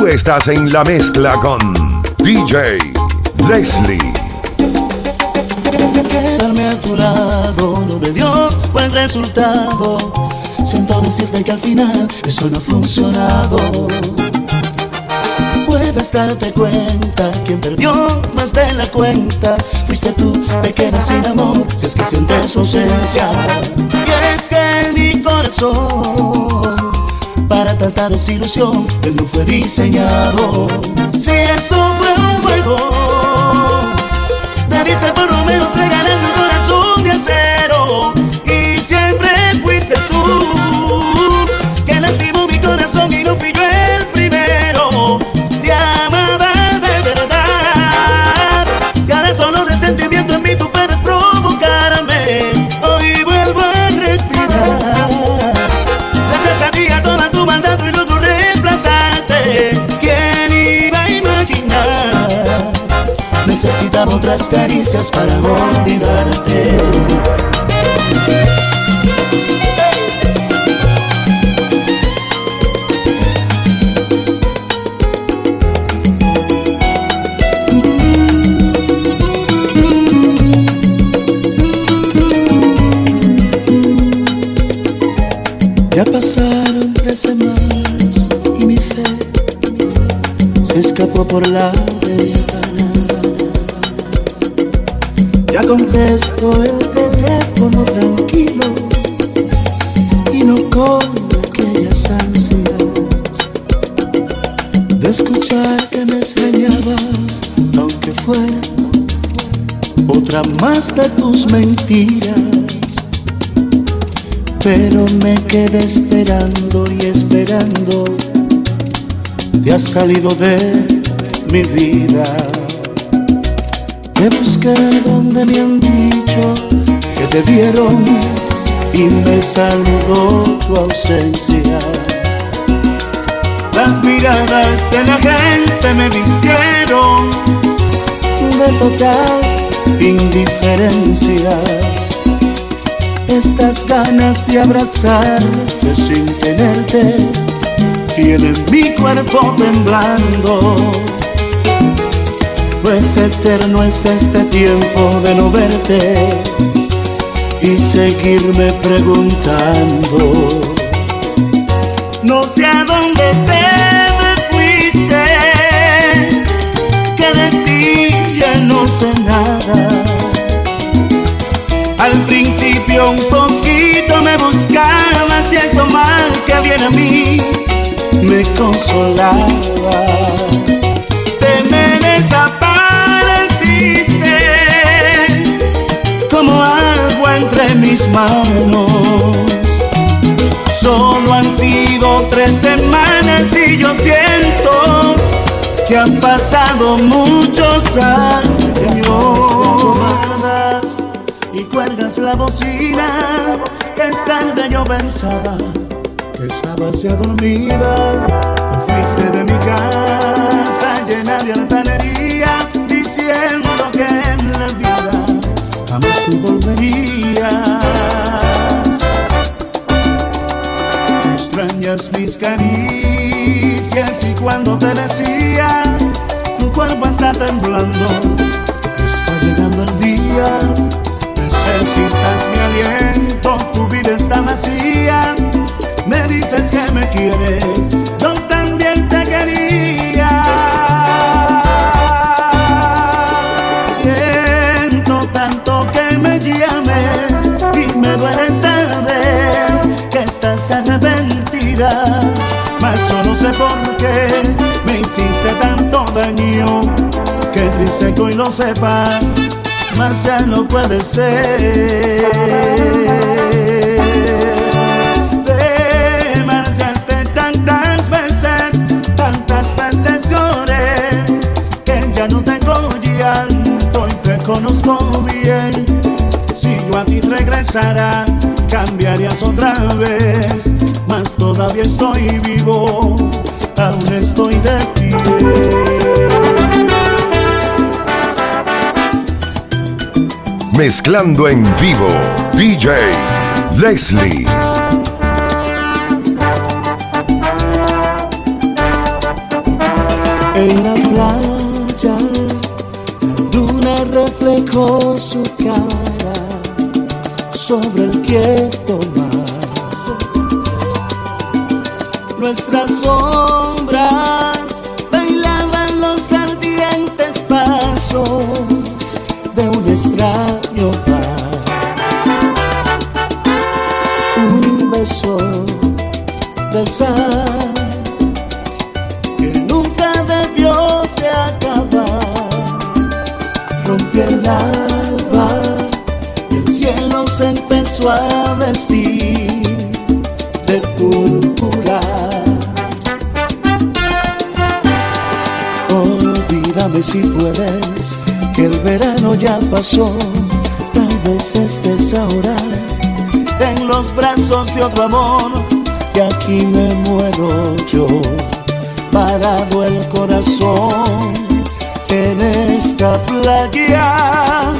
Tú estás en la mezcla con DJ Leslie. Quedarme a tu lado no me dio buen resultado. Siento decirte que al final eso no ha funcionado. Puedes darte cuenta, quien perdió más de la cuenta fuiste tú, pequeña sin amor, si es que sientes ausencia. Y es que mi corazón para tanta desilusión, él no fue diseñado. Si esto fue un juego, debiste por lo menos regalarme Necesitaba otras caricias para olvidarte. Ya pasaron tres semanas y mi fe se escapó por la contesto el teléfono tranquilo y no con aquellas ansias de escuchar que me extrañabas, aunque fuera otra más de tus mentiras. Pero me quedé esperando y esperando. Te has salido de mi vida. Te busqué donde me han dicho que te vieron y me saludó tu ausencia. Las miradas de la gente me vistieron de total indiferencia estas ganas de abrazarte sin tenerte tienen mi cuerpo temblando. Pues eterno es este tiempo de no verte y seguirme preguntando. No sé a dónde te me fuiste, que de ti ya no sé nada. Al principio un poquito me buscabas y eso mal que viene a mí me consolaba. Muchos años y cuelgas la bocina. Es tarde yo pensaba que estabas ya dormida. Te fuiste de mi casa llena de altanería, diciendo que en la vida jamás tú volverías. Extrañas mis caricias y cuando te decía, cuerpo está temblando, está llegando el día. Daño. Que triste lo sepas más ya no puede ser. Te marchaste tantas veces, tantas veces que ya no tengo llanto y te conozco bien. Si yo a ti regresara, cambiarías otra vez, mas todavía estoy vivo, aún estoy de pie. mezclando en vivo DJ Leslie. En la playa, la luna reflejó su cara sobre el quieto mar. Nuestra sombra que nunca debió de acabar. Rompió el alba y el cielo se empezó a vestir de púrpura. Olvídame si puedes, que el verano ya pasó. Tal vez estés ahora en los brazos de otro amor. Aquí me muero yo, parado el corazón en esta playa.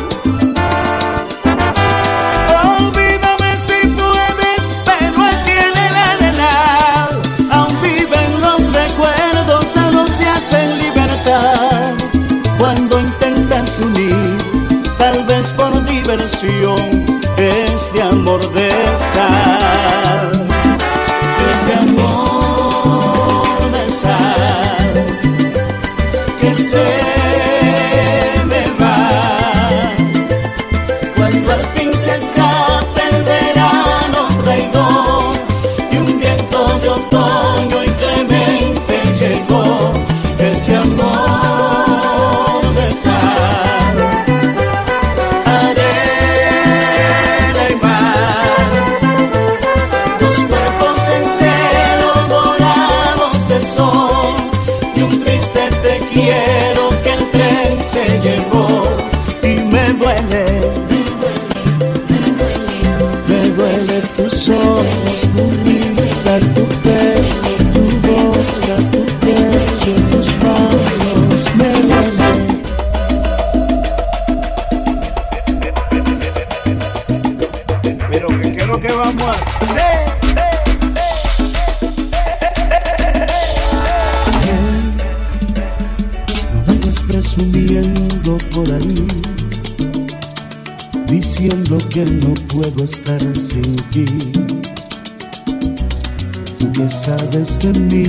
Que sabes de mí.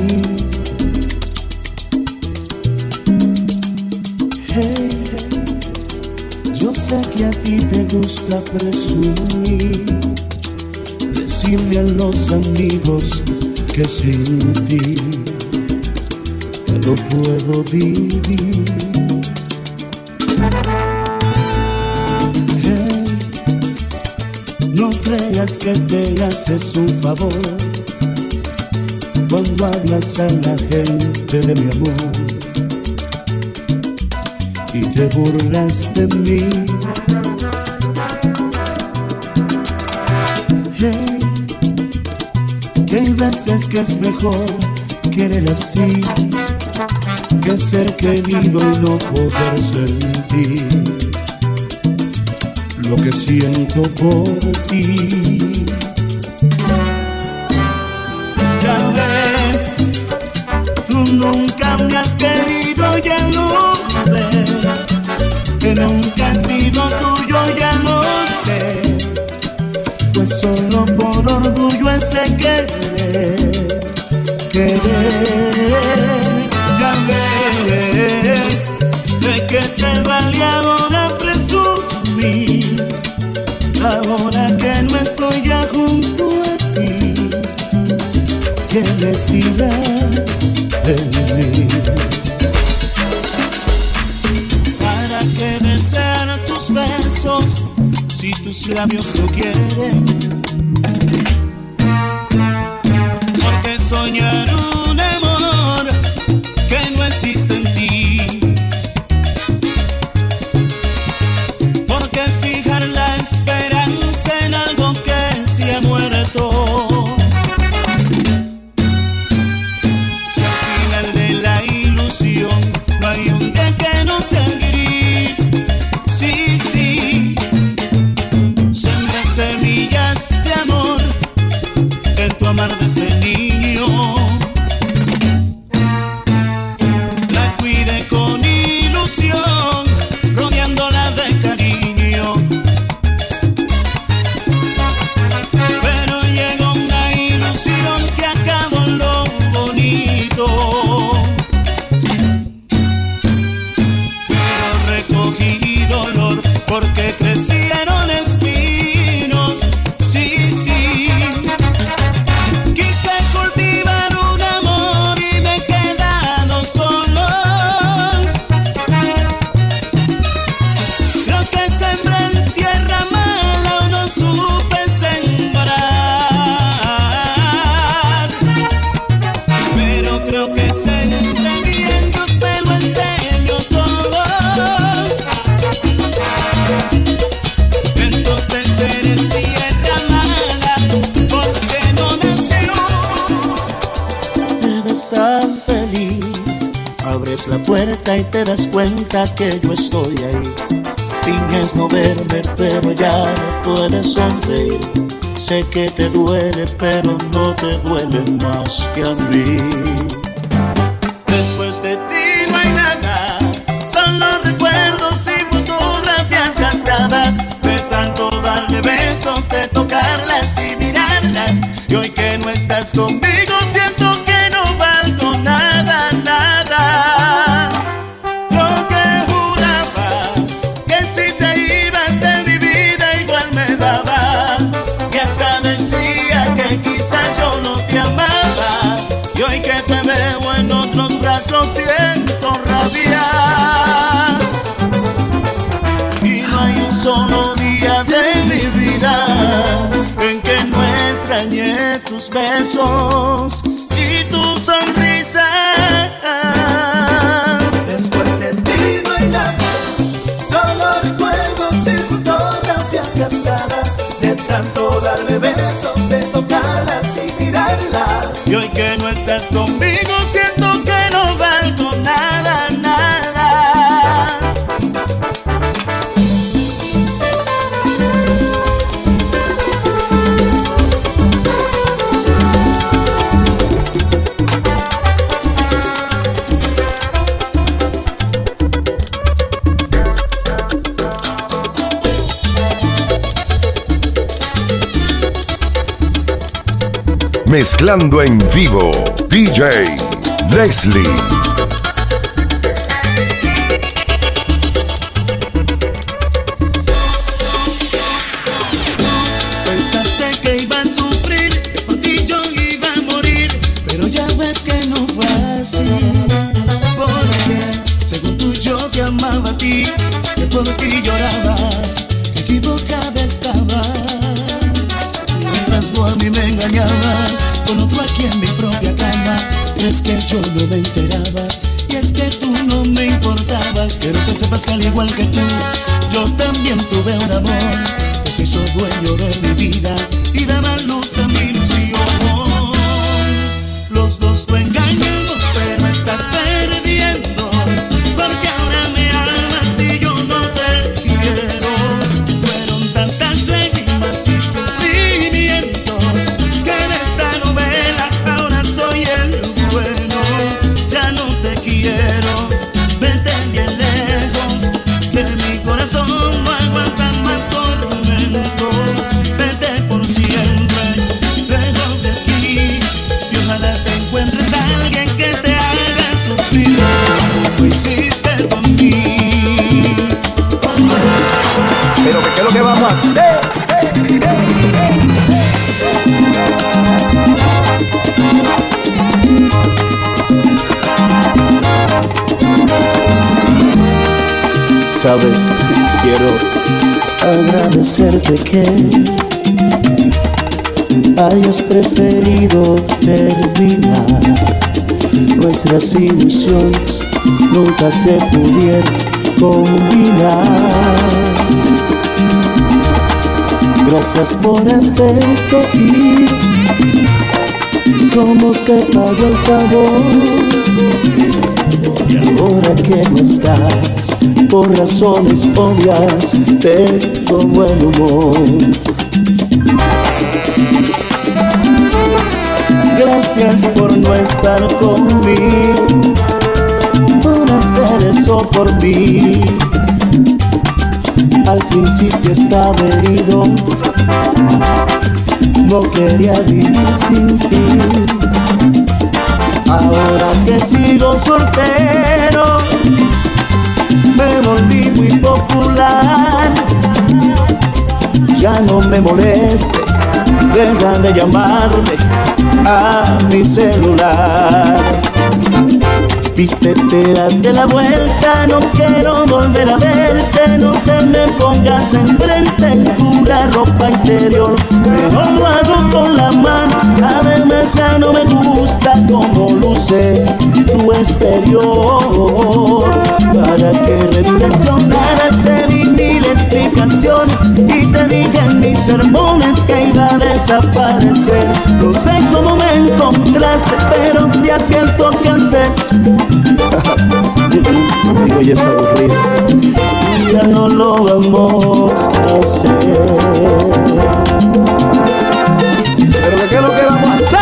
Hey, yo sé que a ti te gusta presumir, decirle a los amigos que sin ti ya no puedo vivir. Hey, no creas que te haces un favor cuando hablas a la gente de mi amor y te burlas de mí. Hey, que hay veces que es mejor querer así que ser querido y no poder sentir lo que siento por ti. Ya orgullo ese querer, querer. Ya ves, de que te vale ahora presumir, ahora que no estoy ya junto a ti, que me estiras en mí. ¿Para qué desear tus besos si tus labios lo quieren? Soñar y te das cuenta que yo estoy ahí. Finges no verme, pero ya no puedes sonreír. Sé que te duele, pero no te duele más que a mí. Te veo en otros brazos siento rabia. Y no hay un solo día de mi vida en que no extrañé tus besos Mezclando en vivo, DJ Leslie. Sabes, quiero agradecerte que hayas preferido terminar. Nuestras ilusiones nunca se pudieron combinar. Gracias por haberte ir. ¿Cómo te pago el favor? Y ahora que no estás, por razones obvias, tengo buen humor. Gracias por no estar conmigo, por hacer eso por mí. Al principio estaba herido, no quería vivir sin ti. Ahora que sigo soltero, me volví muy popular. Ya no me molestes, deja de llamarme a mi celular. Vístete, date la vuelta, no quiero volver a verte, no te me pongas enfrente en pura ropa interior. Mejor lo hago con la mano, además ya no me gusta cómo luce tu exterior. Para que dije en mis sermones que iba a desaparecer. No sé cómo me encontraste, pero de aquel toque al sexo oyes aburrido. Ya no lo vamos a hacer. Pero ¿qué es lo que vamos a hacer?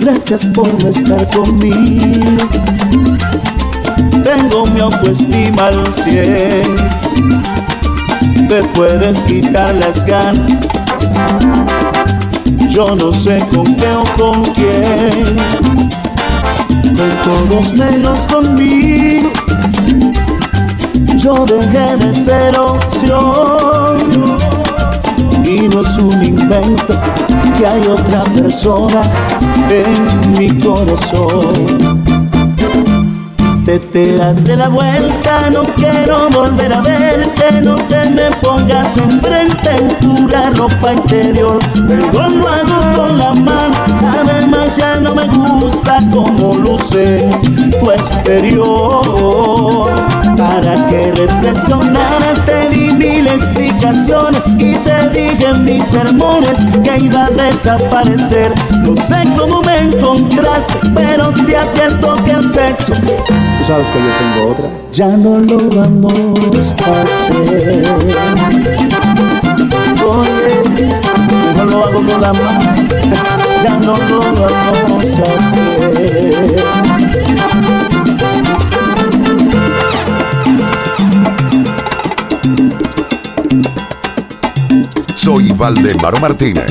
Gracias por estar conmigo. Tengo mi autoestima al cien. Te puedes quitar las ganas. Yo no sé con qué o con quién. Con todos menos conmigo. Yo dejé de ser opción. Y no es un invento que hay otra persona en mi corazón. Te date la vuelta, no quiero volver a verte, no te me pongas enfrente en pura ropa interior. Pero lo hago con la mano, además ya no me gusta como luce tu exterior. Para que reflexionaras te di mil explicaciones y te dije mis sermones que iba a desaparecer. No sé cómo me encontraste, pero te advierto que el sexo sabes que yo tengo otra. ya no lo vamos a hacer. Oye, no lo hago con la mano, ya no lo vamos a hacer. Soy Valdemaro Martínez,